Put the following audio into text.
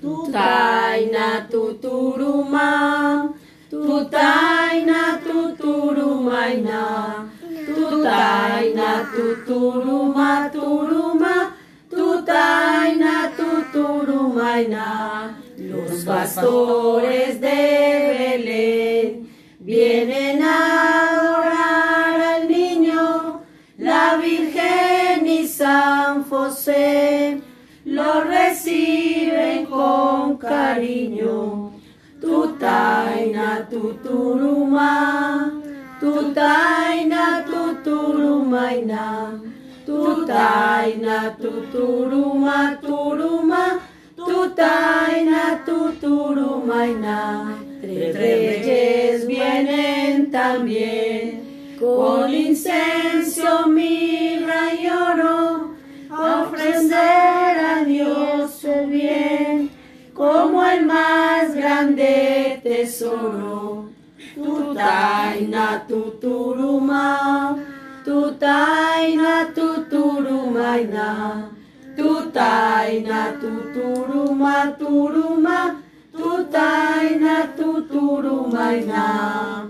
Tutaina tuturuma, tutaina tuturumaina, tutaina tuturuma turuma, tutaina tuturumaina. Los pastores de Belén vienen a adorar al niño, la Virgen y San José. Lo reciben cariño. Tutaina tuturuma, tutaina tuturumaina, tutaina tuturuma turuma, tutaina tuturumaina. Tres reyes vienen también con incenso, mirra grande tesoro. Tutaina tuturuma, tutaina tuturumaina, tutaina tuturuma turuma, tutaina tuturumaina.